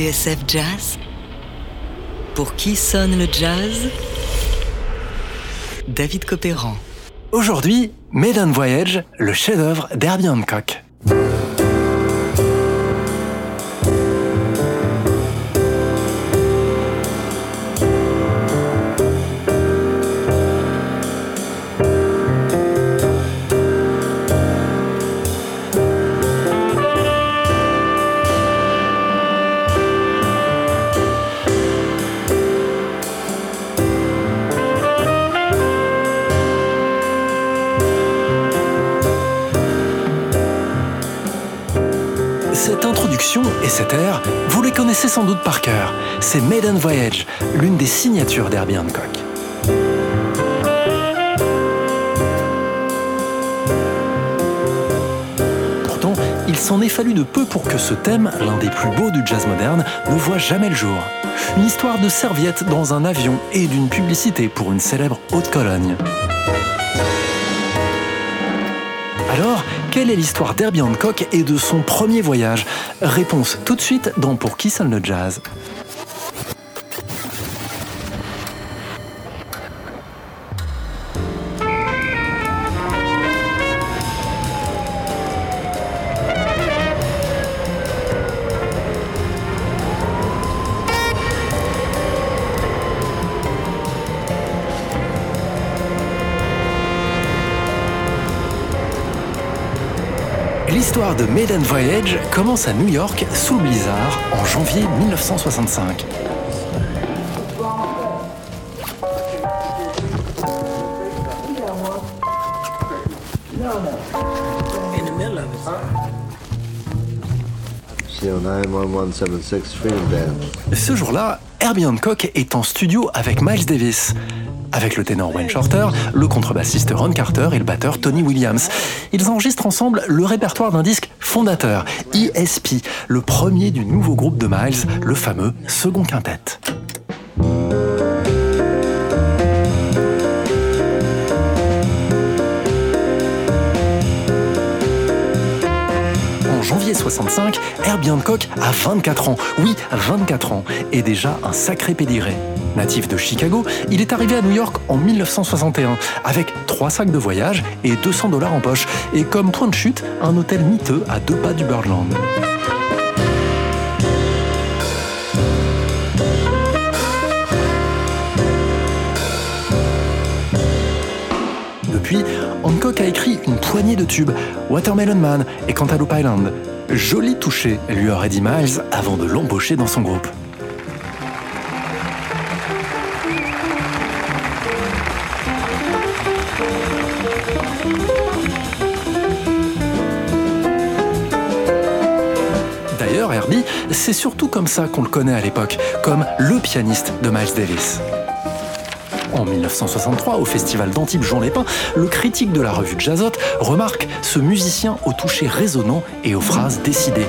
TSF Jazz Pour qui sonne le jazz? David Copéran. Aujourd'hui, Maiden Voyage, le chef-d'œuvre d'Herbie Hancock. Cette introduction et cet air, vous les connaissez sans doute par cœur. C'est Maiden Voyage, l'une des signatures d'Herbie Hancock. Pourtant, il s'en est fallu de peu pour que ce thème, l'un des plus beaux du jazz moderne, ne voit jamais le jour. Une histoire de serviette dans un avion et d'une publicité pour une célèbre Haute-Cologne. Alors, quelle est l'histoire d'Herbie Hancock et de son premier voyage? Réponse tout de suite dans Pour qui sonne le jazz L'histoire de Maiden Voyage commence à New York sous le blizzard en janvier 1965. CO 91176 Freedom Band. Ce jour-là, Herbie Hancock est en studio avec Miles Davis. Avec le ténor Wayne Shorter, le contrebassiste Ron Carter et le batteur Tony Williams. Ils enregistrent ensemble le répertoire d'un disque fondateur, ESP, le premier du nouveau groupe de Miles, le fameux Second Quintet. Janvier 65, Herbie a 24 ans. Oui, 24 ans. Et déjà un sacré pédigré. Natif de Chicago, il est arrivé à New York en 1961 avec trois sacs de voyage et 200 dollars en poche. Et comme point de chute, un hôtel miteux à deux pas du Birdland. Poignée de tubes, Watermelon Man et Cantaloupe Island. Joli touché, lui aurait dit Miles avant de l'embaucher dans son groupe. D'ailleurs, Herbie, c'est surtout comme ça qu'on le connaît à l'époque, comme le pianiste de Miles Davis. En 1963, au festival d'Antibes Jean Lépin, le critique de la revue Jazzot remarque ce musicien au toucher résonnant et aux phrases décidées.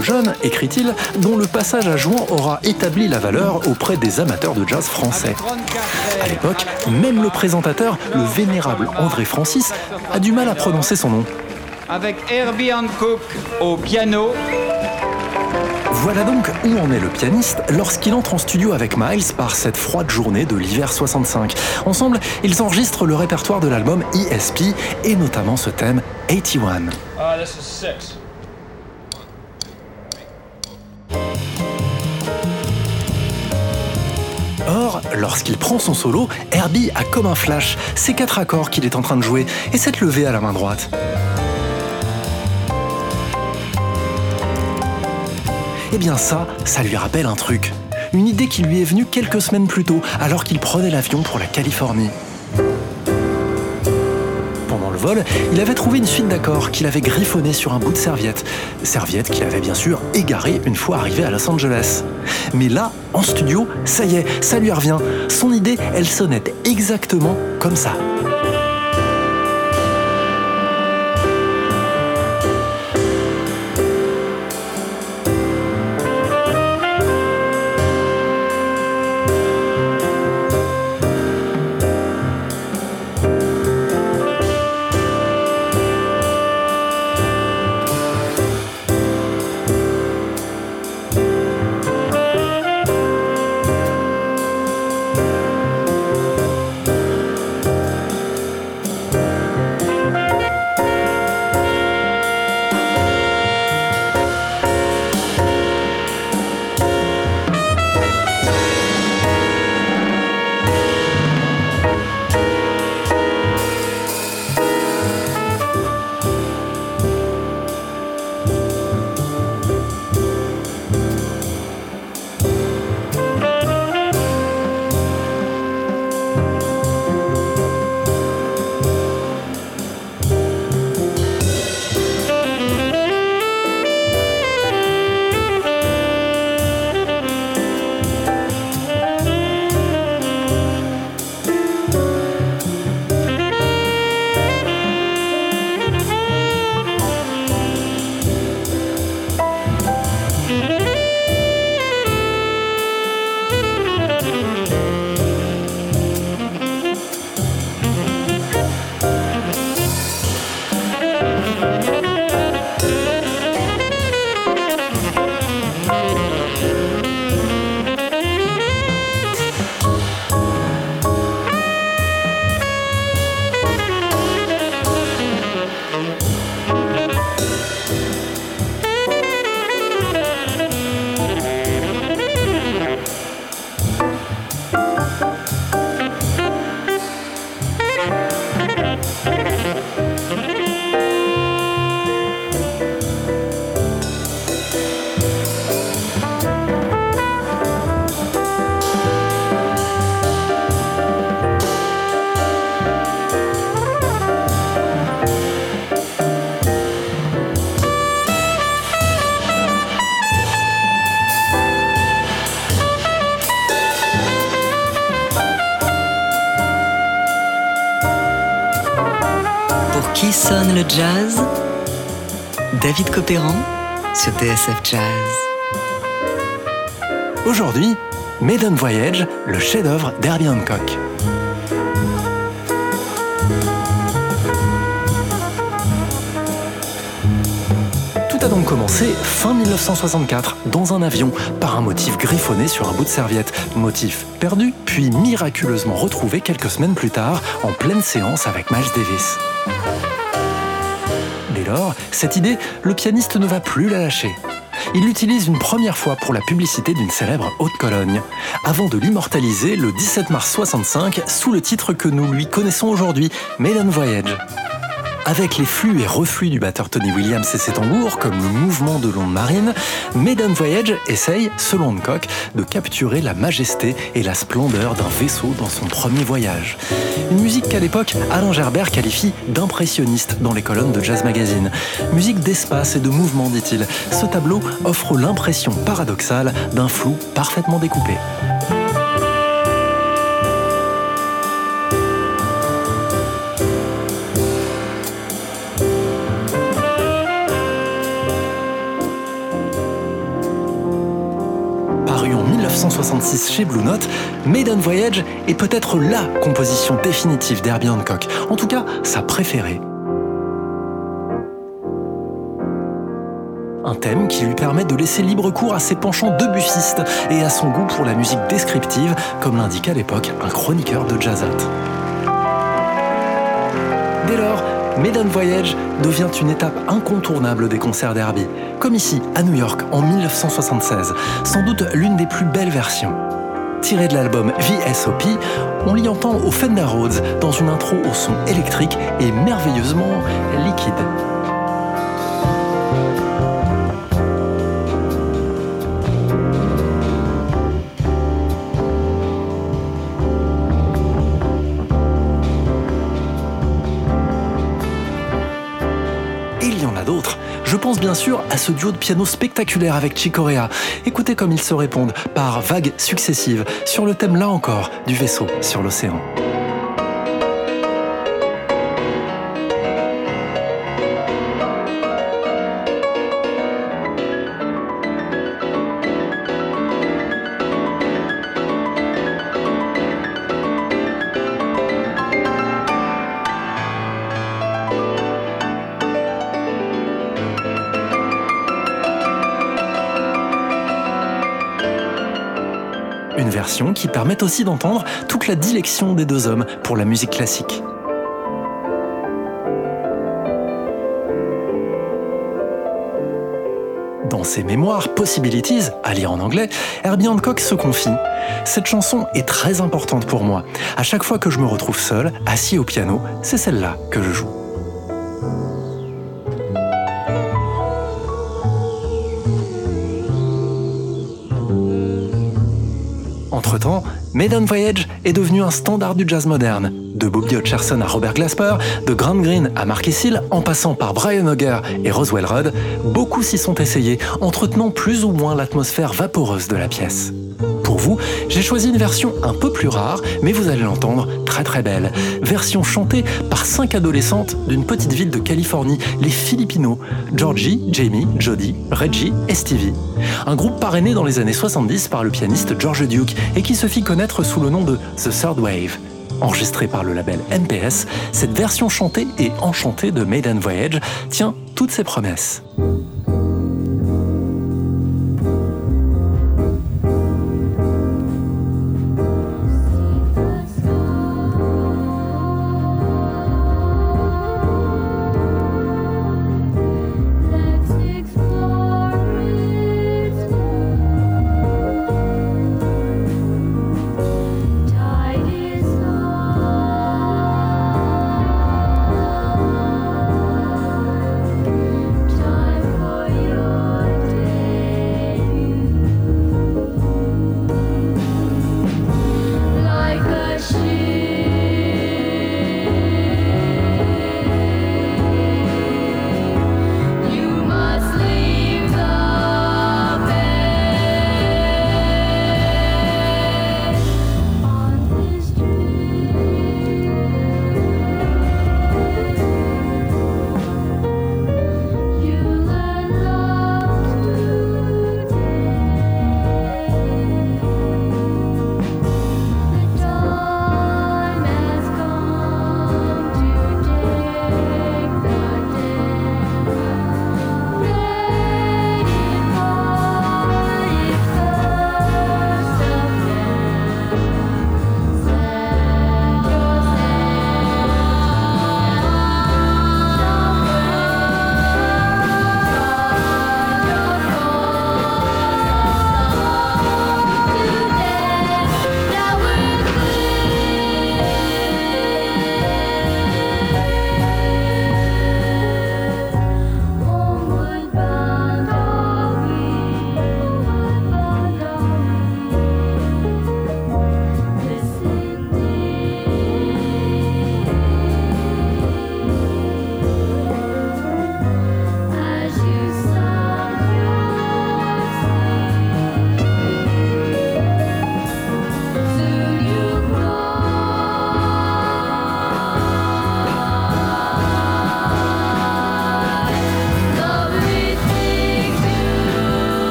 Jeune, écrit-il, dont le passage à Jouan aura établi la valeur auprès des amateurs de jazz français. À l'époque, même le présentateur, le vénérable André Francis, a du mal à prononcer son nom. avec Herbie Hancock au piano. Voilà donc où en est le pianiste lorsqu'il entre en studio avec Miles par cette froide journée de l'hiver 65. Ensemble, ils enregistrent le répertoire de l'album ESP et notamment ce thème 81. Ah, this is six. Lorsqu'il prend son solo, Herbie a comme un flash ces quatre accords qu'il est en train de jouer et cette levée à la main droite. Eh bien ça, ça lui rappelle un truc. Une idée qui lui est venue quelques semaines plus tôt, alors qu'il prenait l'avion pour la Californie. Il avait trouvé une suite d'accords qu'il avait griffonné sur un bout de serviette. Serviette qu'il avait bien sûr égarée une fois arrivé à Los Angeles. Mais là, en studio, ça y est, ça lui revient. Son idée, elle sonnait exactement comme ça. David Copéran sur TSF Jazz. Aujourd'hui, Maiden Voyage, le chef-d'œuvre d'Herbie Hancock. Tout a donc commencé fin 1964 dans un avion par un motif griffonné sur un bout de serviette. Motif perdu, puis miraculeusement retrouvé quelques semaines plus tard en pleine séance avec Miles Davis. Lors, cette idée, le pianiste ne va plus la lâcher. Il l'utilise une première fois pour la publicité d'une célèbre haute Cologne, avant de l'immortaliser le 17 mars 65 sous le titre que nous lui connaissons aujourd'hui, Maiden Voyage. Avec les flux et reflux du batteur Tony Williams et ses tambours, comme le mouvement de l'onde marine, Maiden Voyage essaye, selon Hancock, de capturer la majesté et la splendeur d'un vaisseau dans son premier voyage. Une musique qu'à l'époque, Alain Gerbert qualifie d'impressionniste dans les colonnes de Jazz Magazine. Musique d'espace et de mouvement, dit-il. Ce tableau offre l'impression paradoxale d'un flou parfaitement découpé. 1966 chez Blue Note, Maiden Voyage est peut-être LA composition définitive d'Herbie Hancock, en tout cas sa préférée. Un thème qui lui permet de laisser libre cours à ses penchants de bussiste et à son goût pour la musique descriptive, comme l'indiquait à l'époque un chroniqueur de Jazzat. Dès lors, Maiden Voyage devient une étape incontournable des concerts d'Herbie, comme ici à New York en 1976, sans doute l'une des plus belles versions. Tirée de l'album VSOP, on l'y entend au Fender Rhodes dans une intro au son électrique et merveilleusement liquide. Bien sûr à ce duo de piano spectaculaire avec Chicorea. Écoutez comme ils se répondent par vagues successives sur le thème là encore du vaisseau sur l'océan. Qui permet aussi d'entendre toute la dilection des deux hommes pour la musique classique. Dans ses mémoires Possibilities, à lire en anglais, Herbie Hancock se confie Cette chanson est très importante pour moi. À chaque fois que je me retrouve seul, assis au piano, c'est celle-là que je joue. Entre-temps, Maiden Voyage est devenu un standard du jazz moderne. De Bobby Hutcherson à Robert Glasper, de Grant Green à Mark Hill, en passant par Brian Auger et Roswell Rudd, beaucoup s'y sont essayés, entretenant plus ou moins l'atmosphère vaporeuse de la pièce. Pour vous, j'ai choisi une version un peu plus rare, mais vous allez l'entendre très très belle. Version chantée par cinq adolescentes d'une petite ville de Californie, les Filipinos, Georgie, Jamie, Jodie, Reggie et Stevie. Un groupe parrainé dans les années 70 par le pianiste George Duke et qui se fit connaître sous le nom de The Third Wave. Enregistrée par le label NPS, cette version chantée et enchantée de Maiden Voyage tient toutes ses promesses.